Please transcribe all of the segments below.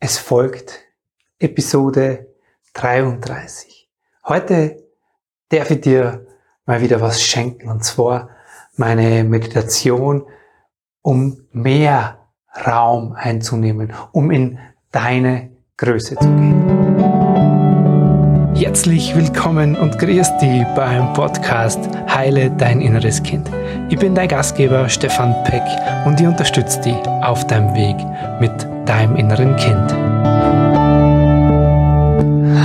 Es folgt Episode 33. Heute darf ich dir mal wieder was schenken und zwar meine Meditation, um mehr Raum einzunehmen, um in deine Größe zu gehen. Herzlich willkommen und grüß dich beim Podcast Heile dein inneres Kind. Ich bin dein Gastgeber Stefan Peck und ich unterstütze dich auf deinem Weg mit deinem inneren Kind.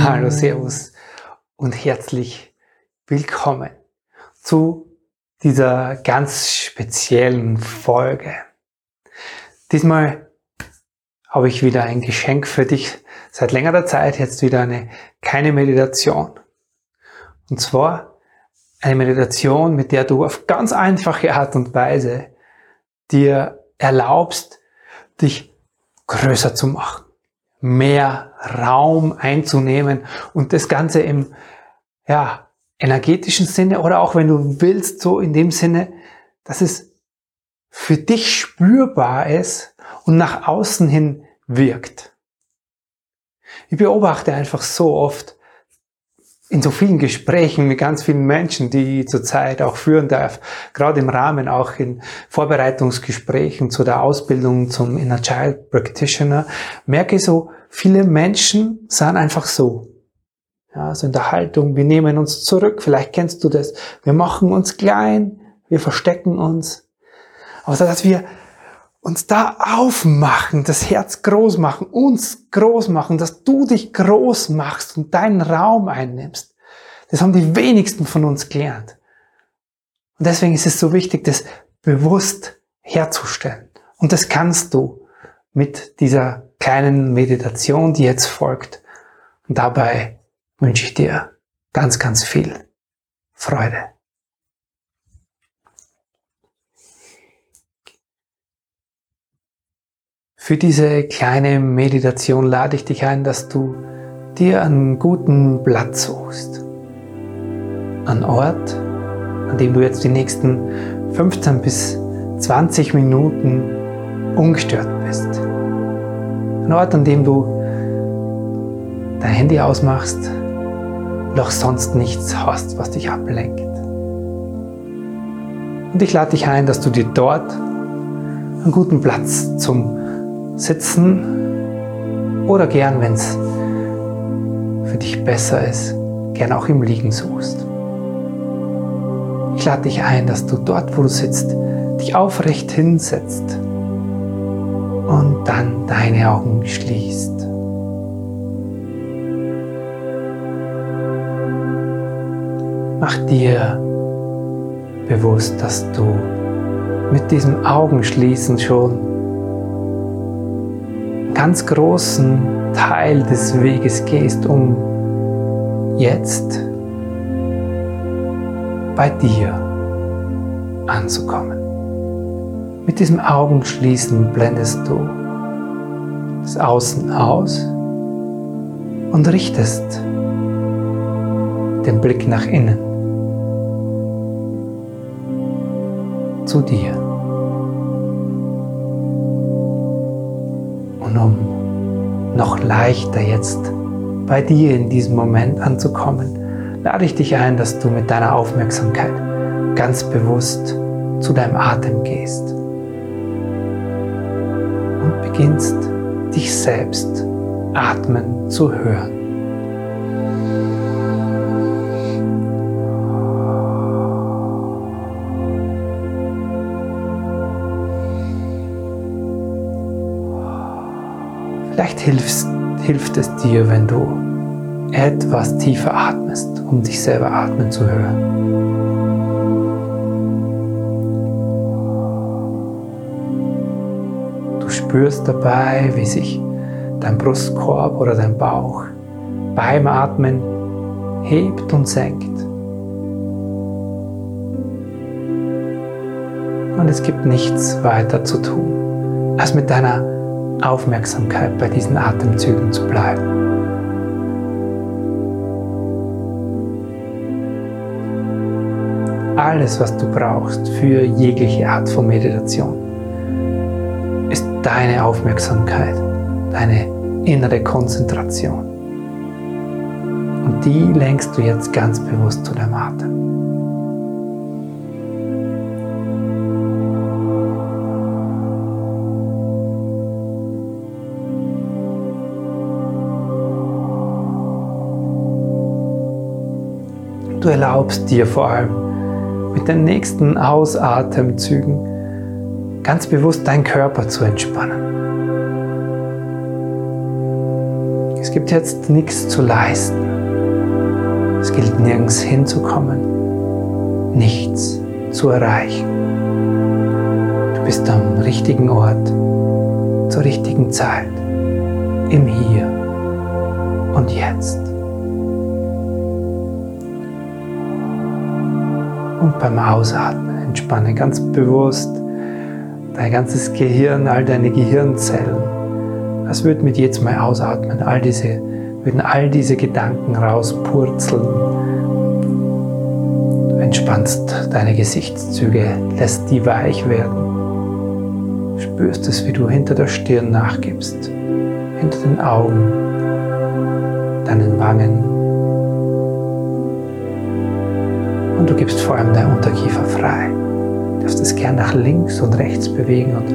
Hallo, Servus und herzlich willkommen zu dieser ganz speziellen Folge. Diesmal habe ich wieder ein Geschenk für dich. Seit längerer Zeit jetzt wieder eine keine Meditation. Und zwar eine Meditation, mit der du auf ganz einfache Art und Weise dir erlaubst, dich größer zu machen, mehr Raum einzunehmen und das Ganze im ja, energetischen Sinne oder auch wenn du willst, so in dem Sinne, dass es für dich spürbar ist und nach außen hin wirkt. Ich beobachte einfach so oft, in so vielen Gesprächen mit ganz vielen Menschen, die ich zurzeit auch führen darf, gerade im Rahmen auch in Vorbereitungsgesprächen zu der Ausbildung zum Inner Child Practitioner, merke ich so, viele Menschen sind einfach so. Ja, so in der Haltung, wir nehmen uns zurück, vielleicht kennst du das, wir machen uns klein, wir verstecken uns. Aber dass wir uns da aufmachen, das Herz groß machen, uns groß machen, dass du dich groß machst und deinen Raum einnimmst. Das haben die wenigsten von uns gelernt. Und deswegen ist es so wichtig, das bewusst herzustellen. Und das kannst du mit dieser kleinen Meditation, die jetzt folgt. Und dabei wünsche ich dir ganz, ganz viel Freude. Für diese kleine Meditation lade ich dich ein, dass du dir einen guten Platz suchst. Einen Ort, an dem du jetzt die nächsten 15 bis 20 Minuten ungestört bist. Ein Ort, an dem du dein Handy ausmachst und auch sonst nichts hast, was dich ablenkt. Und ich lade dich ein, dass du dir dort einen guten Platz zum Sitzen oder gern, wenn es für dich besser ist, gern auch im Liegen suchst. Ich lade dich ein, dass du dort, wo du sitzt, dich aufrecht hinsetzt und dann deine Augen schließt. Mach dir bewusst, dass du mit diesem Augenschließen schon ganz großen Teil des Weges gehst, um jetzt bei dir anzukommen. Mit diesem Augenschließen blendest du das Außen aus und richtest den Blick nach innen zu dir. Und um noch leichter jetzt bei dir in diesem Moment anzukommen, lade ich dich ein, dass du mit deiner Aufmerksamkeit ganz bewusst zu deinem Atem gehst und beginnst dich selbst atmen zu hören. Vielleicht hilfst, hilft es dir, wenn du etwas tiefer atmest, um dich selber atmen zu hören. Du spürst dabei, wie sich dein Brustkorb oder dein Bauch beim Atmen hebt und senkt. Und es gibt nichts weiter zu tun, als mit deiner Aufmerksamkeit bei diesen Atemzügen zu bleiben. Alles, was du brauchst für jegliche Art von Meditation, ist deine Aufmerksamkeit, deine innere Konzentration. Und die lenkst du jetzt ganz bewusst zu deinem Atem. Du erlaubst dir vor allem mit den nächsten Ausatemzügen ganz bewusst deinen Körper zu entspannen. Es gibt jetzt nichts zu leisten. Es gilt nirgends hinzukommen, nichts zu erreichen. Du bist am richtigen Ort, zur richtigen Zeit, im Hier und Jetzt. Und beim Ausatmen entspanne ganz bewusst dein ganzes Gehirn, all deine Gehirnzellen. Es wird mit jedem Mal ausatmen, all diese, würden all diese Gedanken rauspurzeln. Du entspannst deine Gesichtszüge, lässt die weich werden. Spürst es, wie du hinter der Stirn nachgibst, hinter den Augen, deinen Wangen, du gibst vor allem dein Unterkiefer frei. Du darfst es gern nach links und rechts bewegen und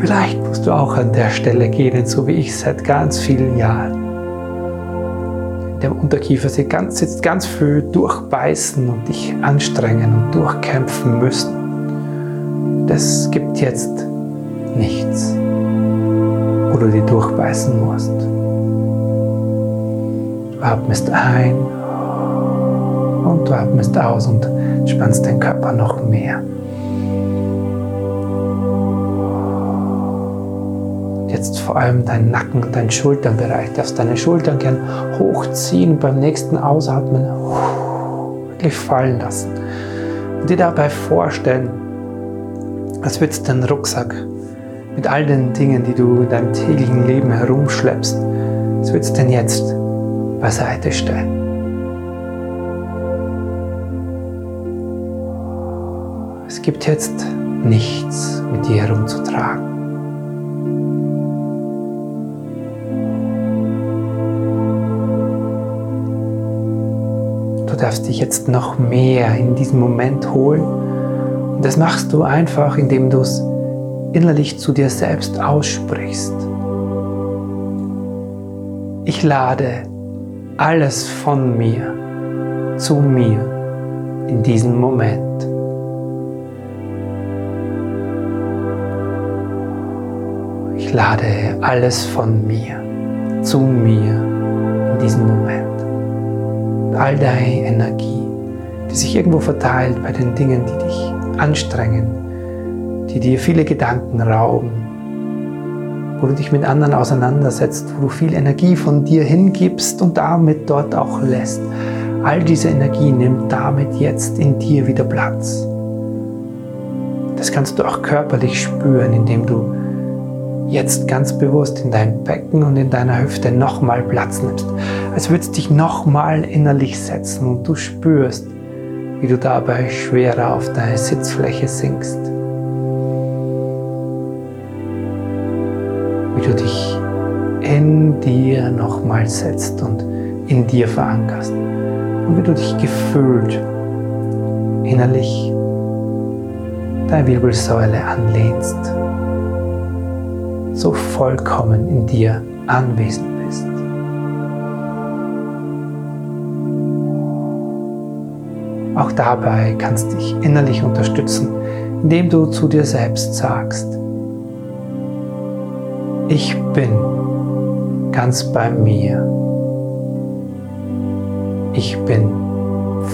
vielleicht musst du auch an der Stelle gehen, so wie ich seit ganz vielen Jahren. Der Unterkiefer sitzt ganz, sitzt ganz viel durchbeißen und dich anstrengen und durchkämpfen müssen. Das gibt jetzt nichts, wo du die durchbeißen musst. Du atmest ein und du atmest aus und spannst den Körper noch mehr. Jetzt vor allem dein Nacken und dein Schulternbereich. Du darfst deine Schultern gern hochziehen und beim nächsten Ausatmen wirklich fallen lassen. Und dir dabei vorstellen, als würdest du deinen Rucksack mit all den Dingen, die du in deinem täglichen Leben herumschleppst, als würdest du den jetzt beiseite stellen. Gibt jetzt nichts mit dir herumzutragen. Du darfst dich jetzt noch mehr in diesen Moment holen. Und das machst du einfach, indem du es innerlich zu dir selbst aussprichst. Ich lade alles von mir zu mir in diesem Moment. Lade alles von mir zu mir in diesem Moment. All deine Energie, die sich irgendwo verteilt bei den Dingen, die dich anstrengen, die dir viele Gedanken rauben, wo du dich mit anderen auseinandersetzt, wo du viel Energie von dir hingibst und damit dort auch lässt. All diese Energie nimmt damit jetzt in dir wieder Platz. Das kannst du auch körperlich spüren, indem du jetzt ganz bewusst in dein Becken und in deiner Hüfte nochmal Platz nimmst. Als würdest du dich nochmal innerlich setzen und du spürst, wie du dabei schwerer auf deine Sitzfläche sinkst. Wie du dich in dir nochmal setzt und in dir verankerst. Und wie du dich gefühlt innerlich deine Wirbelsäule anlehnst so vollkommen in dir anwesend bist. Auch dabei kannst du dich innerlich unterstützen, indem du zu dir selbst sagst, ich bin ganz bei mir. Ich bin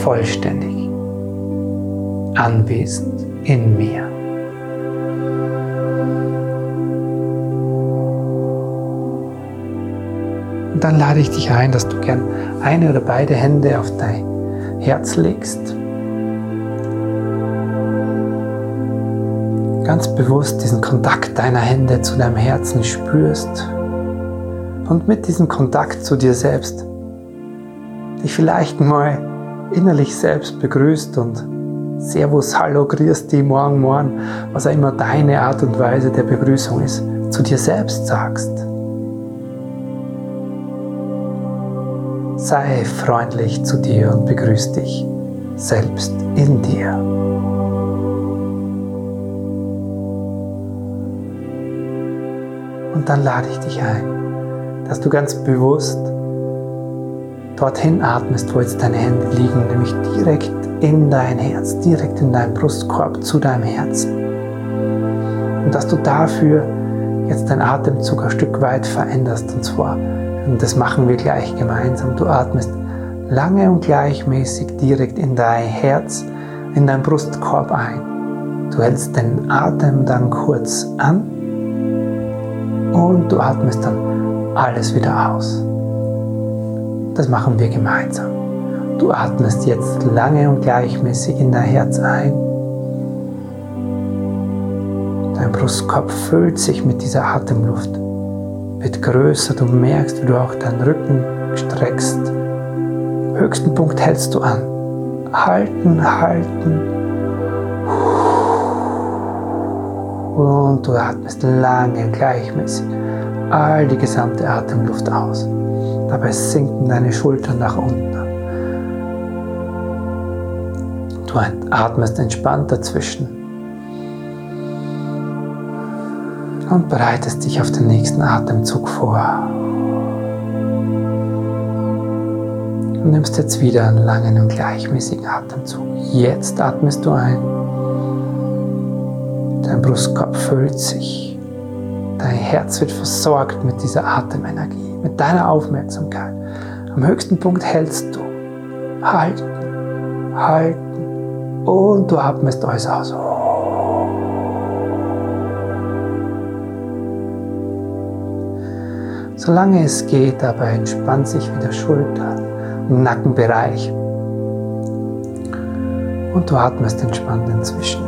vollständig anwesend in mir. Und dann lade ich dich ein, dass du gern eine oder beide Hände auf dein Herz legst. Ganz bewusst diesen Kontakt deiner Hände zu deinem Herzen spürst. Und mit diesem Kontakt zu dir selbst dich vielleicht mal innerlich selbst begrüßt und Servus, Hallo, Grüß dich, Morgen, Morgen, was auch immer deine Art und Weise der Begrüßung ist, zu dir selbst sagst. Sei freundlich zu dir und begrüß dich selbst in dir. Und dann lade ich dich ein, dass du ganz bewusst dorthin atmest, wo jetzt deine Hände liegen, nämlich direkt in dein Herz, direkt in deinen Brustkorb zu deinem Herzen. Und dass du dafür jetzt deinen Atemzug ein Stück weit veränderst. Und zwar, und das machen wir gleich gemeinsam, du atmest lange und gleichmäßig direkt in dein Herz, in deinen Brustkorb ein. Du hältst den Atem dann kurz an und du atmest dann alles wieder aus. Das machen wir gemeinsam. Du atmest jetzt lange und gleichmäßig in dein Herz ein. Dein Brustkorb füllt sich mit dieser Atemluft, wird größer, du merkst, wie du auch deinen Rücken streckst. Höchsten Punkt hältst du an. Halten, halten. Und du atmest lange gleichmäßig all die gesamte Atemluft aus. Dabei sinken deine Schultern nach unten. Du atmest entspannt dazwischen und bereitest dich auf den nächsten Atemzug vor. Du nimmst jetzt wieder einen langen und gleichmäßigen Atemzug. Jetzt atmest du ein. Dein Brustkorb füllt sich. Dein Herz wird versorgt mit dieser Atemenergie mit deiner Aufmerksamkeit. Am höchsten Punkt hältst du. Halten, halten und du atmest alles aus. Solange es geht, dabei entspannt sich wieder Schulter und Nackenbereich. Und du atmest entspannt inzwischen.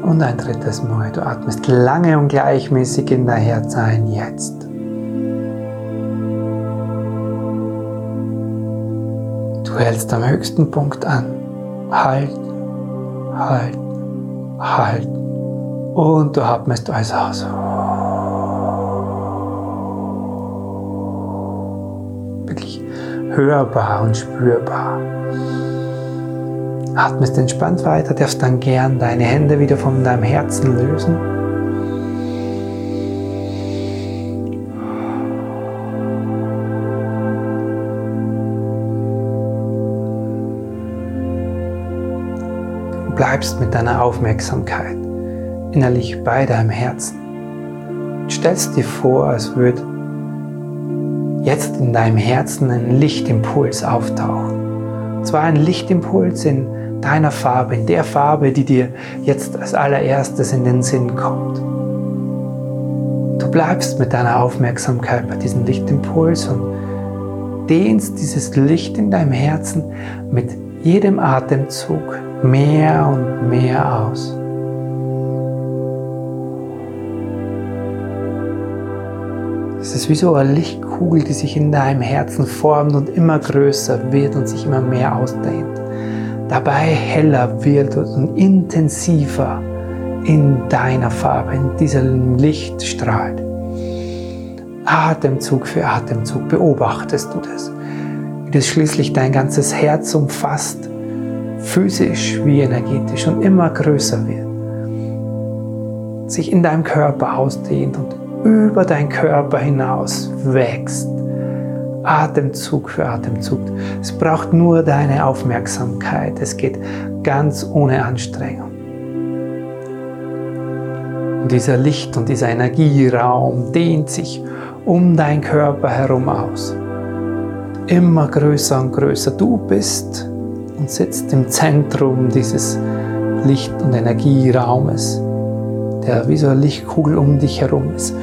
Und ein drittes Mal. Du atmest lange und gleichmäßig in dein Herz ein. Jetzt. Du hältst am höchsten Punkt an. Halten, halten, halten. Und du atmest alles aus. Wirklich hörbar und spürbar. Atmest entspannt weiter, darfst dann gern deine Hände wieder von deinem Herzen lösen. Bleibst mit deiner Aufmerksamkeit innerlich bei deinem Herzen. Du stellst dir vor, als würde jetzt in deinem Herzen ein Lichtimpuls auftauchen. Und zwar ein Lichtimpuls in deiner Farbe, in der Farbe, die dir jetzt als allererstes in den Sinn kommt. Du bleibst mit deiner Aufmerksamkeit bei diesem Lichtimpuls und dehnst dieses Licht in deinem Herzen mit jedem Atemzug mehr und mehr aus. Es ist wie so eine Lichtkugel, die sich in deinem Herzen formt und immer größer wird und sich immer mehr ausdehnt. Dabei heller wird und intensiver in deiner Farbe, in diesem Licht strahlt. Atemzug für Atemzug beobachtest du das, wie das schließlich dein ganzes Herz umfasst, physisch wie energetisch und immer größer wird, sich in deinem Körper ausdehnt und über deinen Körper hinaus wächst Atemzug für Atemzug. Es braucht nur deine Aufmerksamkeit. Es geht ganz ohne Anstrengung. Und dieser Licht und dieser Energieraum dehnt sich um deinen Körper herum aus. Immer größer und größer. Du bist und sitzt im Zentrum dieses Licht- und Energieraumes, der wie so eine Lichtkugel um dich herum ist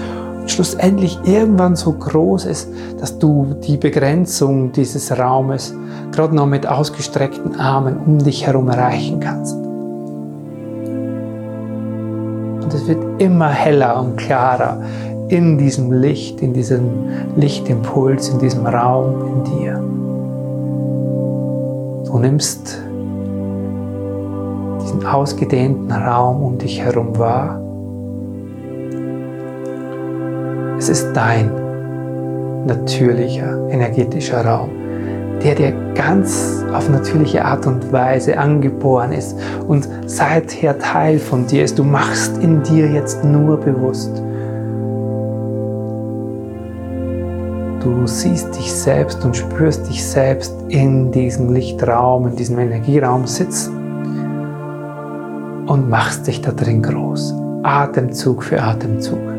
schlussendlich irgendwann so groß ist, dass du die Begrenzung dieses Raumes gerade noch mit ausgestreckten Armen um dich herum erreichen kannst. Und es wird immer heller und klarer in diesem Licht, in diesem Lichtimpuls, in diesem Raum in dir. Du nimmst diesen ausgedehnten Raum um dich herum wahr. Es ist dein natürlicher energetischer Raum, der dir ganz auf natürliche Art und Weise angeboren ist und seither Teil von dir ist. Du machst in dir jetzt nur bewusst. Du siehst dich selbst und spürst dich selbst in diesem Lichtraum, in diesem Energieraum sitzen und machst dich da drin groß. Atemzug für Atemzug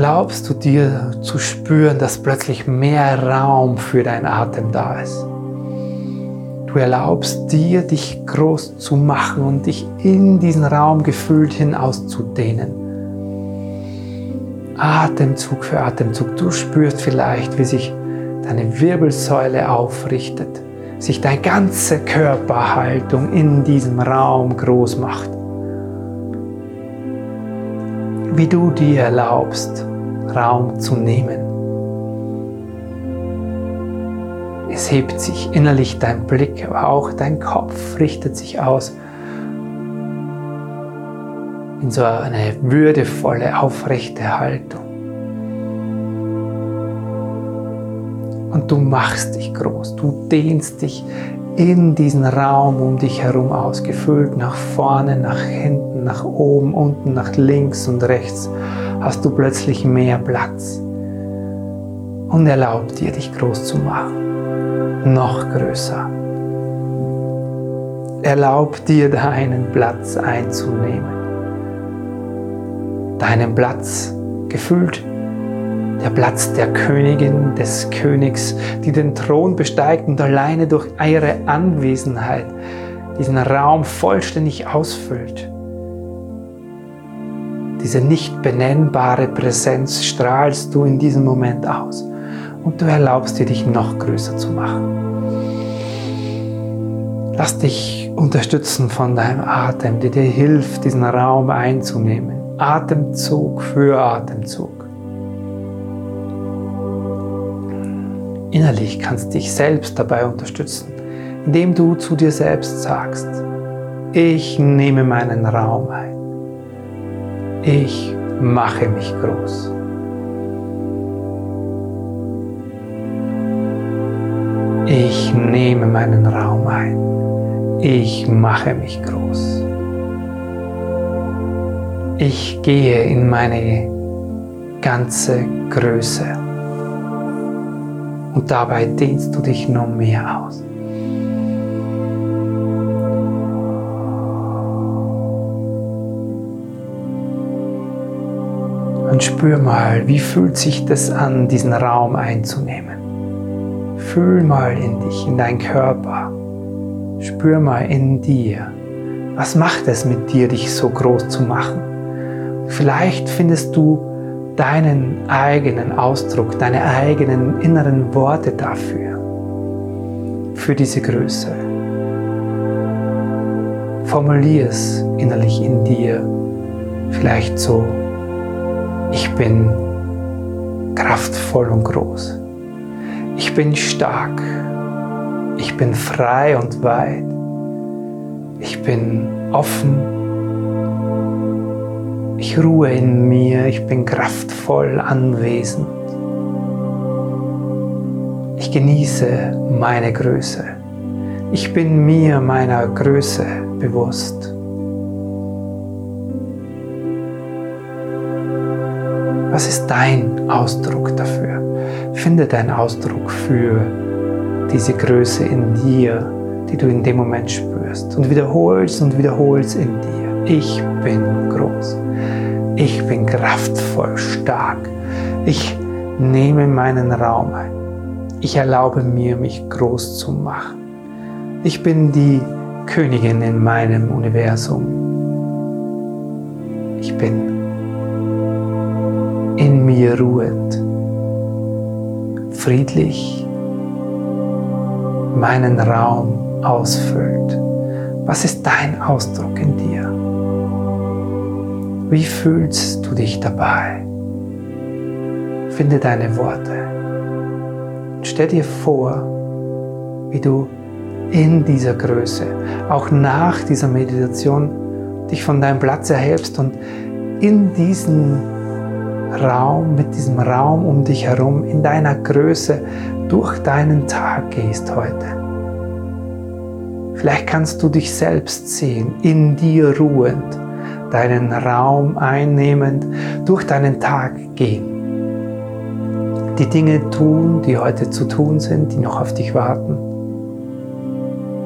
erlaubst du dir zu spüren, dass plötzlich mehr Raum für deinen Atem da ist. Du erlaubst dir, dich groß zu machen und dich in diesen Raum gefüllt hin auszudehnen. Atemzug für Atemzug. Du spürst vielleicht, wie sich deine Wirbelsäule aufrichtet, sich deine ganze Körperhaltung in diesem Raum groß macht wie du dir erlaubst, Raum zu nehmen. Es hebt sich innerlich dein Blick, aber auch dein Kopf richtet sich aus in so eine würdevolle, aufrechte Haltung. Und du machst dich groß, du dehnst dich in diesen Raum um dich herum ausgefüllt, nach vorne, nach hinten, nach oben, unten, nach links und rechts, hast du plötzlich mehr Platz und erlaubt dir, dich groß zu machen, noch größer. Erlaub dir, deinen Platz einzunehmen. Deinen Platz gefüllt der Platz der Königin, des Königs, die den Thron besteigt und alleine durch ihre Anwesenheit diesen Raum vollständig ausfüllt. Diese nicht benennbare Präsenz strahlst du in diesem Moment aus und du erlaubst dir, dich noch größer zu machen. Lass dich unterstützen von deinem Atem, der dir hilft, diesen Raum einzunehmen. Atemzug für Atemzug. Innerlich kannst du dich selbst dabei unterstützen, indem du zu dir selbst sagst, ich nehme meinen Raum ein. Ich mache mich groß. Ich nehme meinen Raum ein. Ich mache mich groß. Ich gehe in meine ganze Größe und dabei dehnst du dich noch mehr aus. Und spür mal, wie fühlt sich das an, diesen Raum einzunehmen. Fühl mal in dich, in deinen Körper. Spür mal in dir. Was macht es mit dir, dich so groß zu machen? Vielleicht findest du deinen eigenen Ausdruck, deine eigenen inneren Worte dafür, für diese Größe. Formulier es innerlich in dir, vielleicht so, ich bin kraftvoll und groß. Ich bin stark. Ich bin frei und weit. Ich bin offen ich ruhe in mir, ich bin kraftvoll anwesend. Ich genieße meine Größe. Ich bin mir meiner Größe bewusst. Was ist dein Ausdruck dafür? Finde deinen Ausdruck für diese Größe in dir, die du in dem Moment spürst und wiederholst und wiederholst in dir. Ich bin groß. Ich bin kraftvoll, stark. Ich nehme meinen Raum ein. Ich erlaube mir, mich groß zu machen. Ich bin die Königin in meinem Universum. Ich bin in mir ruhend, friedlich, meinen Raum ausfüllt. Was ist dein Ausdruck in dir? Wie fühlst du dich dabei? Finde deine Worte. Und stell dir vor, wie du in dieser Größe, auch nach dieser Meditation, dich von deinem Platz erhebst und in diesen Raum, mit diesem Raum um dich herum, in deiner Größe durch deinen Tag gehst heute. Vielleicht kannst du dich selbst sehen, in dir ruhend, deinen Raum einnehmend, durch deinen Tag gehen. Die Dinge tun, die heute zu tun sind, die noch auf dich warten.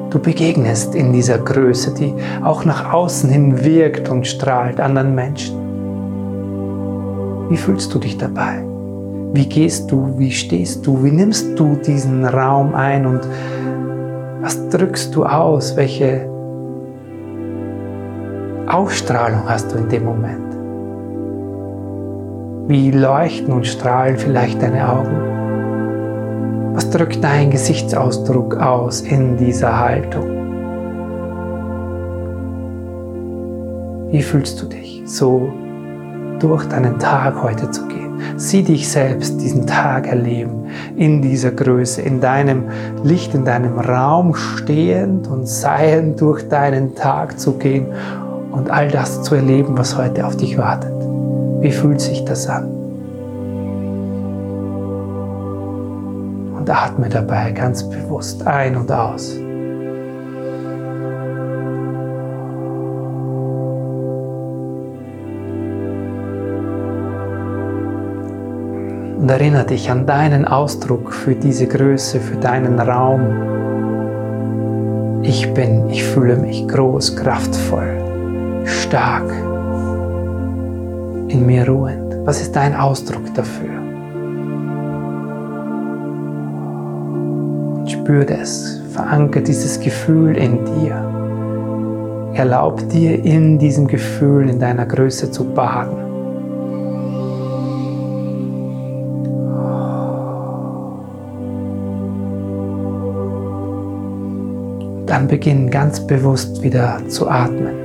Du begegnest in dieser Größe, die auch nach außen hin wirkt und strahlt anderen Menschen. Wie fühlst du dich dabei? Wie gehst du? Wie stehst du? Wie nimmst du diesen Raum ein und was drückst du aus? Welche Ausstrahlung hast du in dem Moment? Wie leuchten und strahlen vielleicht deine Augen? Was drückt dein Gesichtsausdruck aus in dieser Haltung? Wie fühlst du dich so durch deinen Tag heute zu gehen. Sieh dich selbst diesen Tag erleben, in dieser Größe, in deinem Licht, in deinem Raum stehend und seiend durch deinen Tag zu gehen und all das zu erleben, was heute auf dich wartet. Wie fühlt sich das an? Und atme dabei ganz bewusst ein und aus. Und erinnere dich an deinen Ausdruck für diese Größe, für deinen Raum. Ich bin, ich fühle mich groß, kraftvoll, stark, in mir ruhend. Was ist dein Ausdruck dafür? Und spür das, verankere dieses Gefühl in dir. Erlaub dir in diesem Gefühl, in deiner Größe zu baden. Dann beginnen ganz bewusst wieder zu atmen.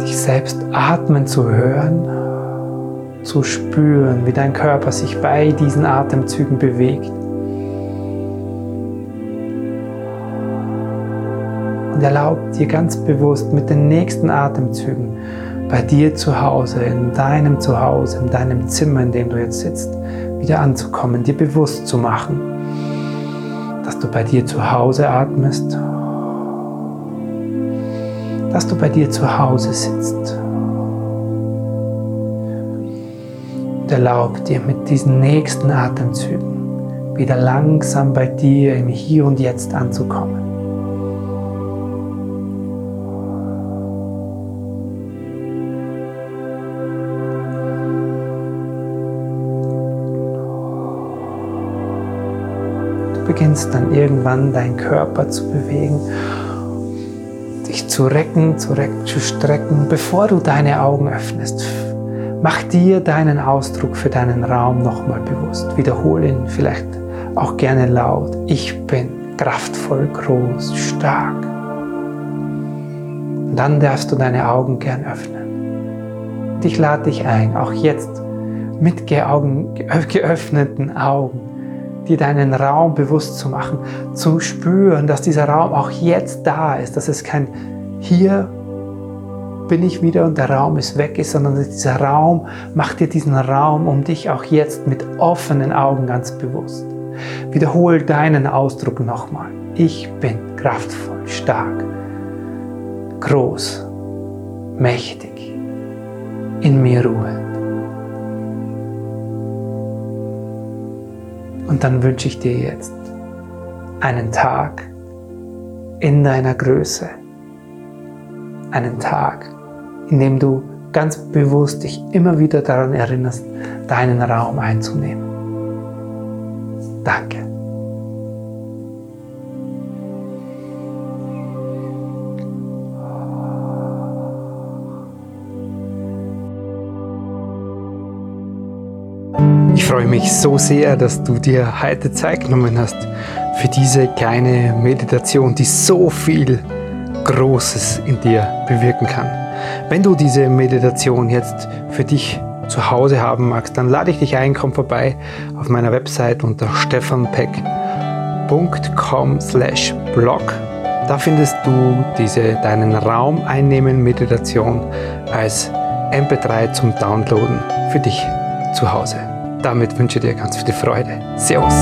Dich selbst atmen zu hören, zu spüren, wie dein Körper sich bei diesen Atemzügen bewegt. Und erlaub dir ganz bewusst mit den nächsten Atemzügen bei dir zu Hause, in deinem Zuhause, in deinem Zimmer, in dem du jetzt sitzt, wieder anzukommen, dir bewusst zu machen, dass du bei dir zu Hause atmest, dass du bei dir zu Hause sitzt. Und erlaub dir mit diesen nächsten Atemzügen wieder langsam bei dir im Hier und Jetzt anzukommen. Beginnst dann irgendwann deinen Körper zu bewegen, dich zu recken, zu, recken, zu strecken, bevor du deine Augen öffnest. Mach dir deinen Ausdruck für deinen Raum nochmal bewusst. Wiederhole ihn vielleicht auch gerne laut. Ich bin kraftvoll, groß, stark. Und dann darfst du deine Augen gern öffnen. Ich lade dich ein, auch jetzt mit geöffneten Augen dir deinen Raum bewusst zu machen, zu spüren, dass dieser Raum auch jetzt da ist, dass es kein hier bin ich wieder und der Raum ist weg ist, sondern dieser Raum, mach dir diesen Raum um dich auch jetzt mit offenen Augen ganz bewusst. Wiederhol deinen Ausdruck nochmal. Ich bin kraftvoll, stark, groß, mächtig, in mir Ruhe. Und dann wünsche ich dir jetzt einen Tag in deiner Größe. Einen Tag, in dem du ganz bewusst dich immer wieder daran erinnerst, deinen Raum einzunehmen. Danke. Freue mich so sehr, dass du dir heute Zeit genommen hast für diese kleine Meditation, die so viel Großes in dir bewirken kann. Wenn du diese Meditation jetzt für dich zu Hause haben magst, dann lade ich dich ein, komm vorbei auf meiner Website unter stefanpeck.com blog. Da findest du diese deinen Raum einnehmen Meditation als MP3 zum Downloaden für dich zu Hause. Damit wünsche ich dir ganz viel Freude. Servus.